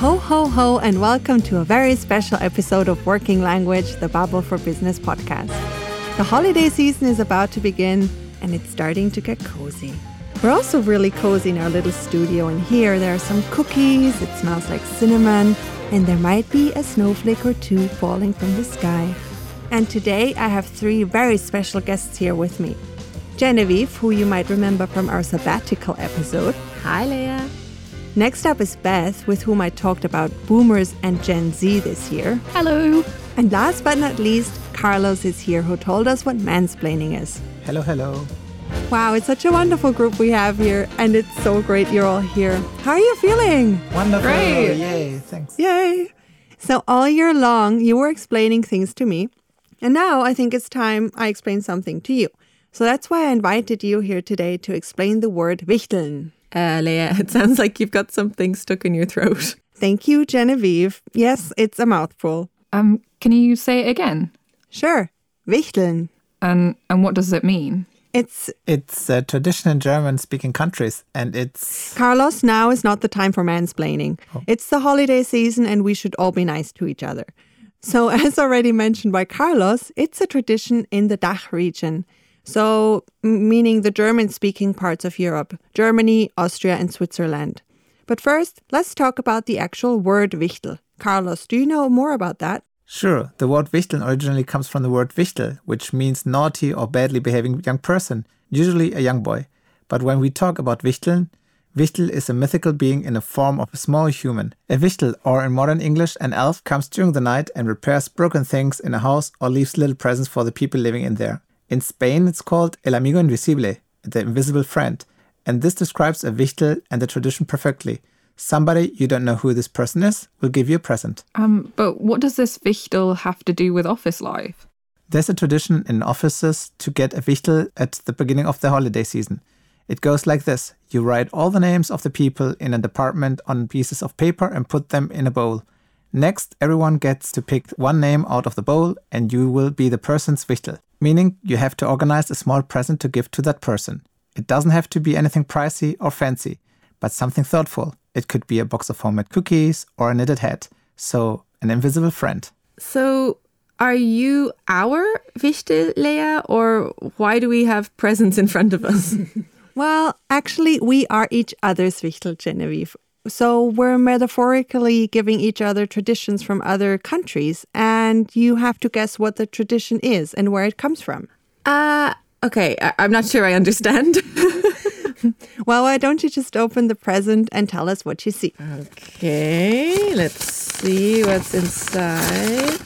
Ho, ho, ho, and welcome to a very special episode of Working Language, the Babbel for Business podcast. The holiday season is about to begin, and it's starting to get cozy. We're also really cozy in our little studio, and here there are some cookies, it smells like cinnamon, and there might be a snowflake or two falling from the sky. And today I have three very special guests here with me. Genevieve, who you might remember from our sabbatical episode. Hi, Leah. Next up is Beth, with whom I talked about boomers and Gen Z this year. Hello. And last but not least, Carlos is here, who told us what mansplaining is. Hello, hello. Wow, it's such a wonderful group we have here, and it's so great you're all here. How are you feeling? Wonderful. Great. Yay, thanks. Yay! So, all year long, you were explaining things to me, and now I think it's time I explain something to you. So, that's why I invited you here today to explain the word wichteln. Uh, Leah, it sounds like you've got something stuck in your throat. Thank you, Genevieve. Yes, it's a mouthful. Um, can you say it again? Sure, wichteln. And and what does it mean? It's It's a tradition in German speaking countries, and it's. Carlos, now is not the time for mansplaining. It's the holiday season and we should all be nice to each other. So, as already mentioned by Carlos, it's a tradition in the Dach region. So, meaning the German speaking parts of Europe, Germany, Austria, and Switzerland. But first, let's talk about the actual word Wichtel. Carlos, do you know more about that? Sure, the word Wichteln originally comes from the word Wichtel, which means naughty or badly behaving young person, usually a young boy. But when we talk about Wichteln, Wichtel is a mythical being in the form of a small human. A Wichtel, or in modern English, an elf, comes during the night and repairs broken things in a house or leaves little presents for the people living in there. In Spain, it's called El Amigo Invisible, the invisible friend. And this describes a Wichtel and the tradition perfectly. Somebody you don't know who this person is will give you a present. Um, but what does this Wichtel have to do with office life? There's a tradition in offices to get a Wichtel at the beginning of the holiday season. It goes like this you write all the names of the people in a department on pieces of paper and put them in a bowl. Next, everyone gets to pick one name out of the bowl, and you will be the person's Wichtel, meaning you have to organize a small present to give to that person. It doesn't have to be anything pricey or fancy, but something thoughtful. It could be a box of homemade cookies or a knitted hat. So, an invisible friend. So, are you our Wichtel, Lea, or why do we have presents in front of us? Well, actually, we are each other's Wichtel, Genevieve. So we're metaphorically giving each other traditions from other countries, and you have to guess what the tradition is and where it comes from. uh, okay, I- I'm not sure I understand. Well, why don't you just open the present and tell us what you see? Okay, let's see what's inside.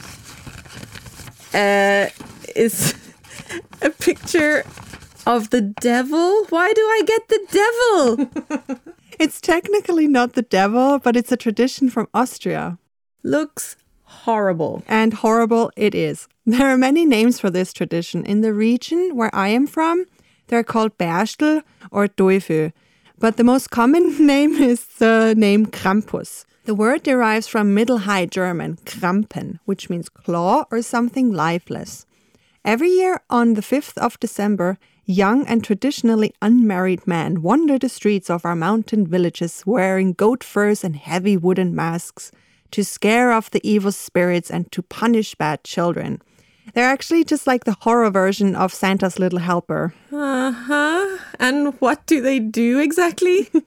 Uh, is a picture of the devil. Why do I get the devil? It's technically not the devil, but it's a tradition from Austria. Looks horrible. And horrible it is. There are many names for this tradition. In the region where I am from, they're called Berstel or Teufel. But the most common name is the name Krampus. The word derives from Middle High German, Krampen, which means claw or something lifeless. Every year on the 5th of December, young and traditionally unmarried men wander the streets of our mountain villages wearing goat furs and heavy wooden masks to scare off the evil spirits and to punish bad children. They're actually just like the horror version of Santa's Little Helper. Uh huh. And what do they do exactly?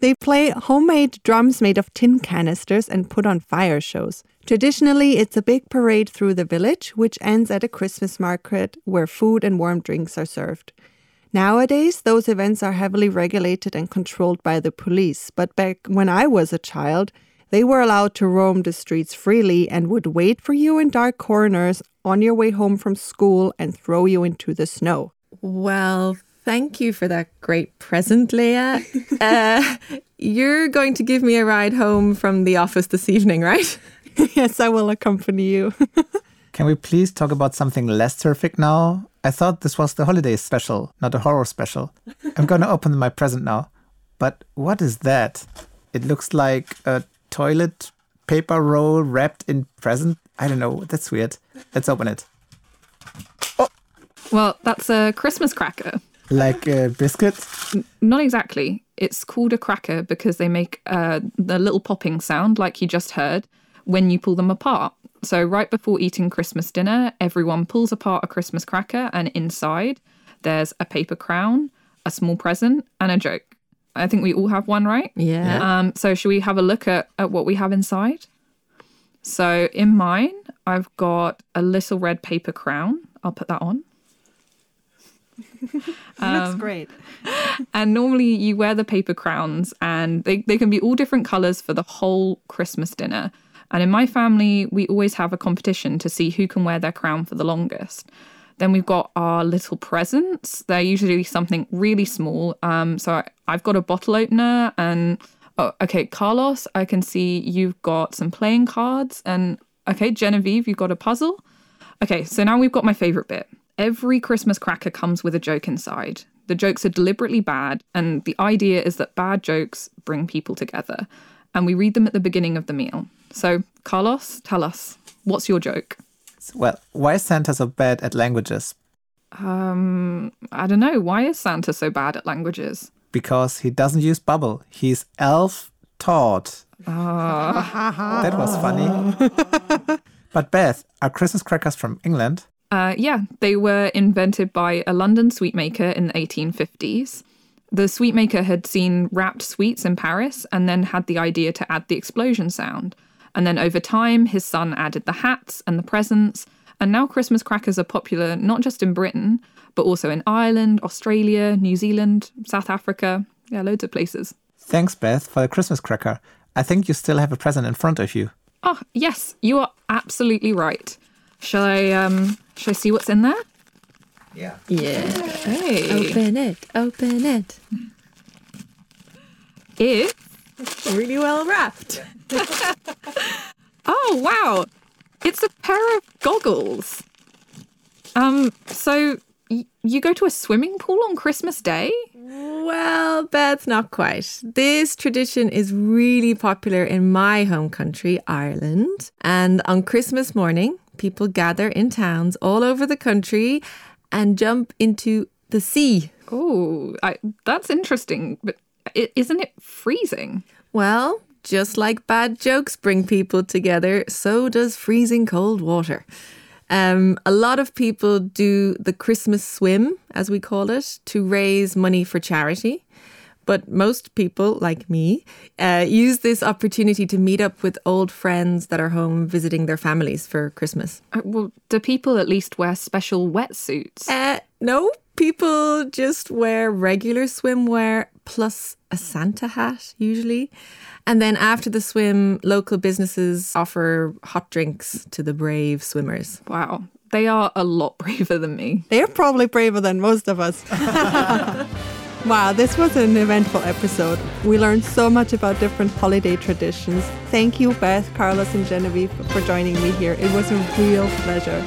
They play homemade drums made of tin canisters and put on fire shows. Traditionally, it's a big parade through the village, which ends at a Christmas market where food and warm drinks are served. Nowadays, those events are heavily regulated and controlled by the police, but back when I was a child, they were allowed to roam the streets freely and would wait for you in dark corners on your way home from school and throw you into the snow. well, thank you for that great present, Leah. Uh, you're going to give me a ride home from the office this evening, right? yes, I will accompany you. Can we please talk about something less terrific now? I thought this was the holiday special, not a horror special. I'm gonna open my present now. But what is that? It looks like a toilet paper roll wrapped in present. I don't know. That's weird. Let's open it. Oh. Well, that's a Christmas cracker. Like uh, biscuits? Not exactly. It's called a cracker because they make uh, the little popping sound, like you just heard, when you pull them apart. So, right before eating Christmas dinner, everyone pulls apart a Christmas cracker, and inside there's a paper crown, a small present, and a joke. I think we all have one, right? Yeah. Um, so, should we have a look at, at what we have inside? So, in mine, I've got a little red paper crown. I'll put that on. Looks great. And normally you wear the paper crowns and they, they can be all different colours for the whole Christmas dinner. And in my family, we always have a competition to see who can wear their crown for the longest. Then we've got our little presents. They're usually something really small. Um, so I, I've got a bottle opener and oh, okay, Carlos, I can see you've got some playing cards. And okay, Genevieve, you've got a puzzle. Okay, so now we've got my favourite bit. Every Christmas cracker comes with a joke inside. The jokes are deliberately bad, and the idea is that bad jokes bring people together. And we read them at the beginning of the meal. So, Carlos, tell us, what's your joke? Well, why is Santa so bad at languages? Um, I don't know. Why is Santa so bad at languages? Because he doesn't use Babbel. He's elf taught. that was funny. but Beth, are Christmas crackers from England? Uh, yeah, they were invented by a London sweetmaker in the 1850s. The sweetmaker had seen wrapped sweets in Paris and then had the idea to add the explosion sound. And then over time, his son added the hats and the presents. And now Christmas crackers are popular not just in Britain, but also in Ireland, Australia, New Zealand, South Africa. Yeah, loads of places. Thanks, Beth, for the Christmas cracker. I think you still have a present in front of you. Oh, yes, you are absolutely right. Shall I um shall I see what's in there? Yeah. Yeah. Hey. Open it. Open it. It Really well wrapped. Oh wow. It's a pair of goggles. Um so y- you go to a swimming pool on Christmas Day? Well, Beth, not quite. This tradition is really popular in my home country, Ireland. And on Christmas morning, people gather in towns all over the country and jump into the sea. Oh, that's interesting, but isn't it freezing? Well, just like bad jokes bring people together, so does freezing cold water. Um, a lot of people do the Christmas swim, as we call it, to raise money for charity. But most people, like me, uh, use this opportunity to meet up with old friends that are home visiting their families for Christmas. Uh, Well, do people at least wear special wetsuits? Uh, no, people just wear regular swimwear plus a Santa hat, usually. And then after the swim, local businesses offer hot drinks to the brave swimmers. Wow, they are a lot braver than me. They're probably braver than most of us. wow, this was an eventful episode. We learned so much about different holiday traditions. Thank you, Beth, Carlos, and Genevieve, for joining me here. It was a real pleasure.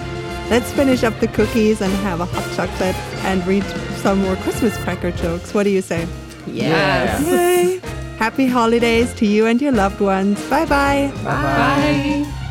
Let's finish up the cookies and have a hot chocolate and read some more Christmas cracker jokes. What do you say? Yes. Yay! Happy holidays to you and your loved ones. bye-bye bye. Bye.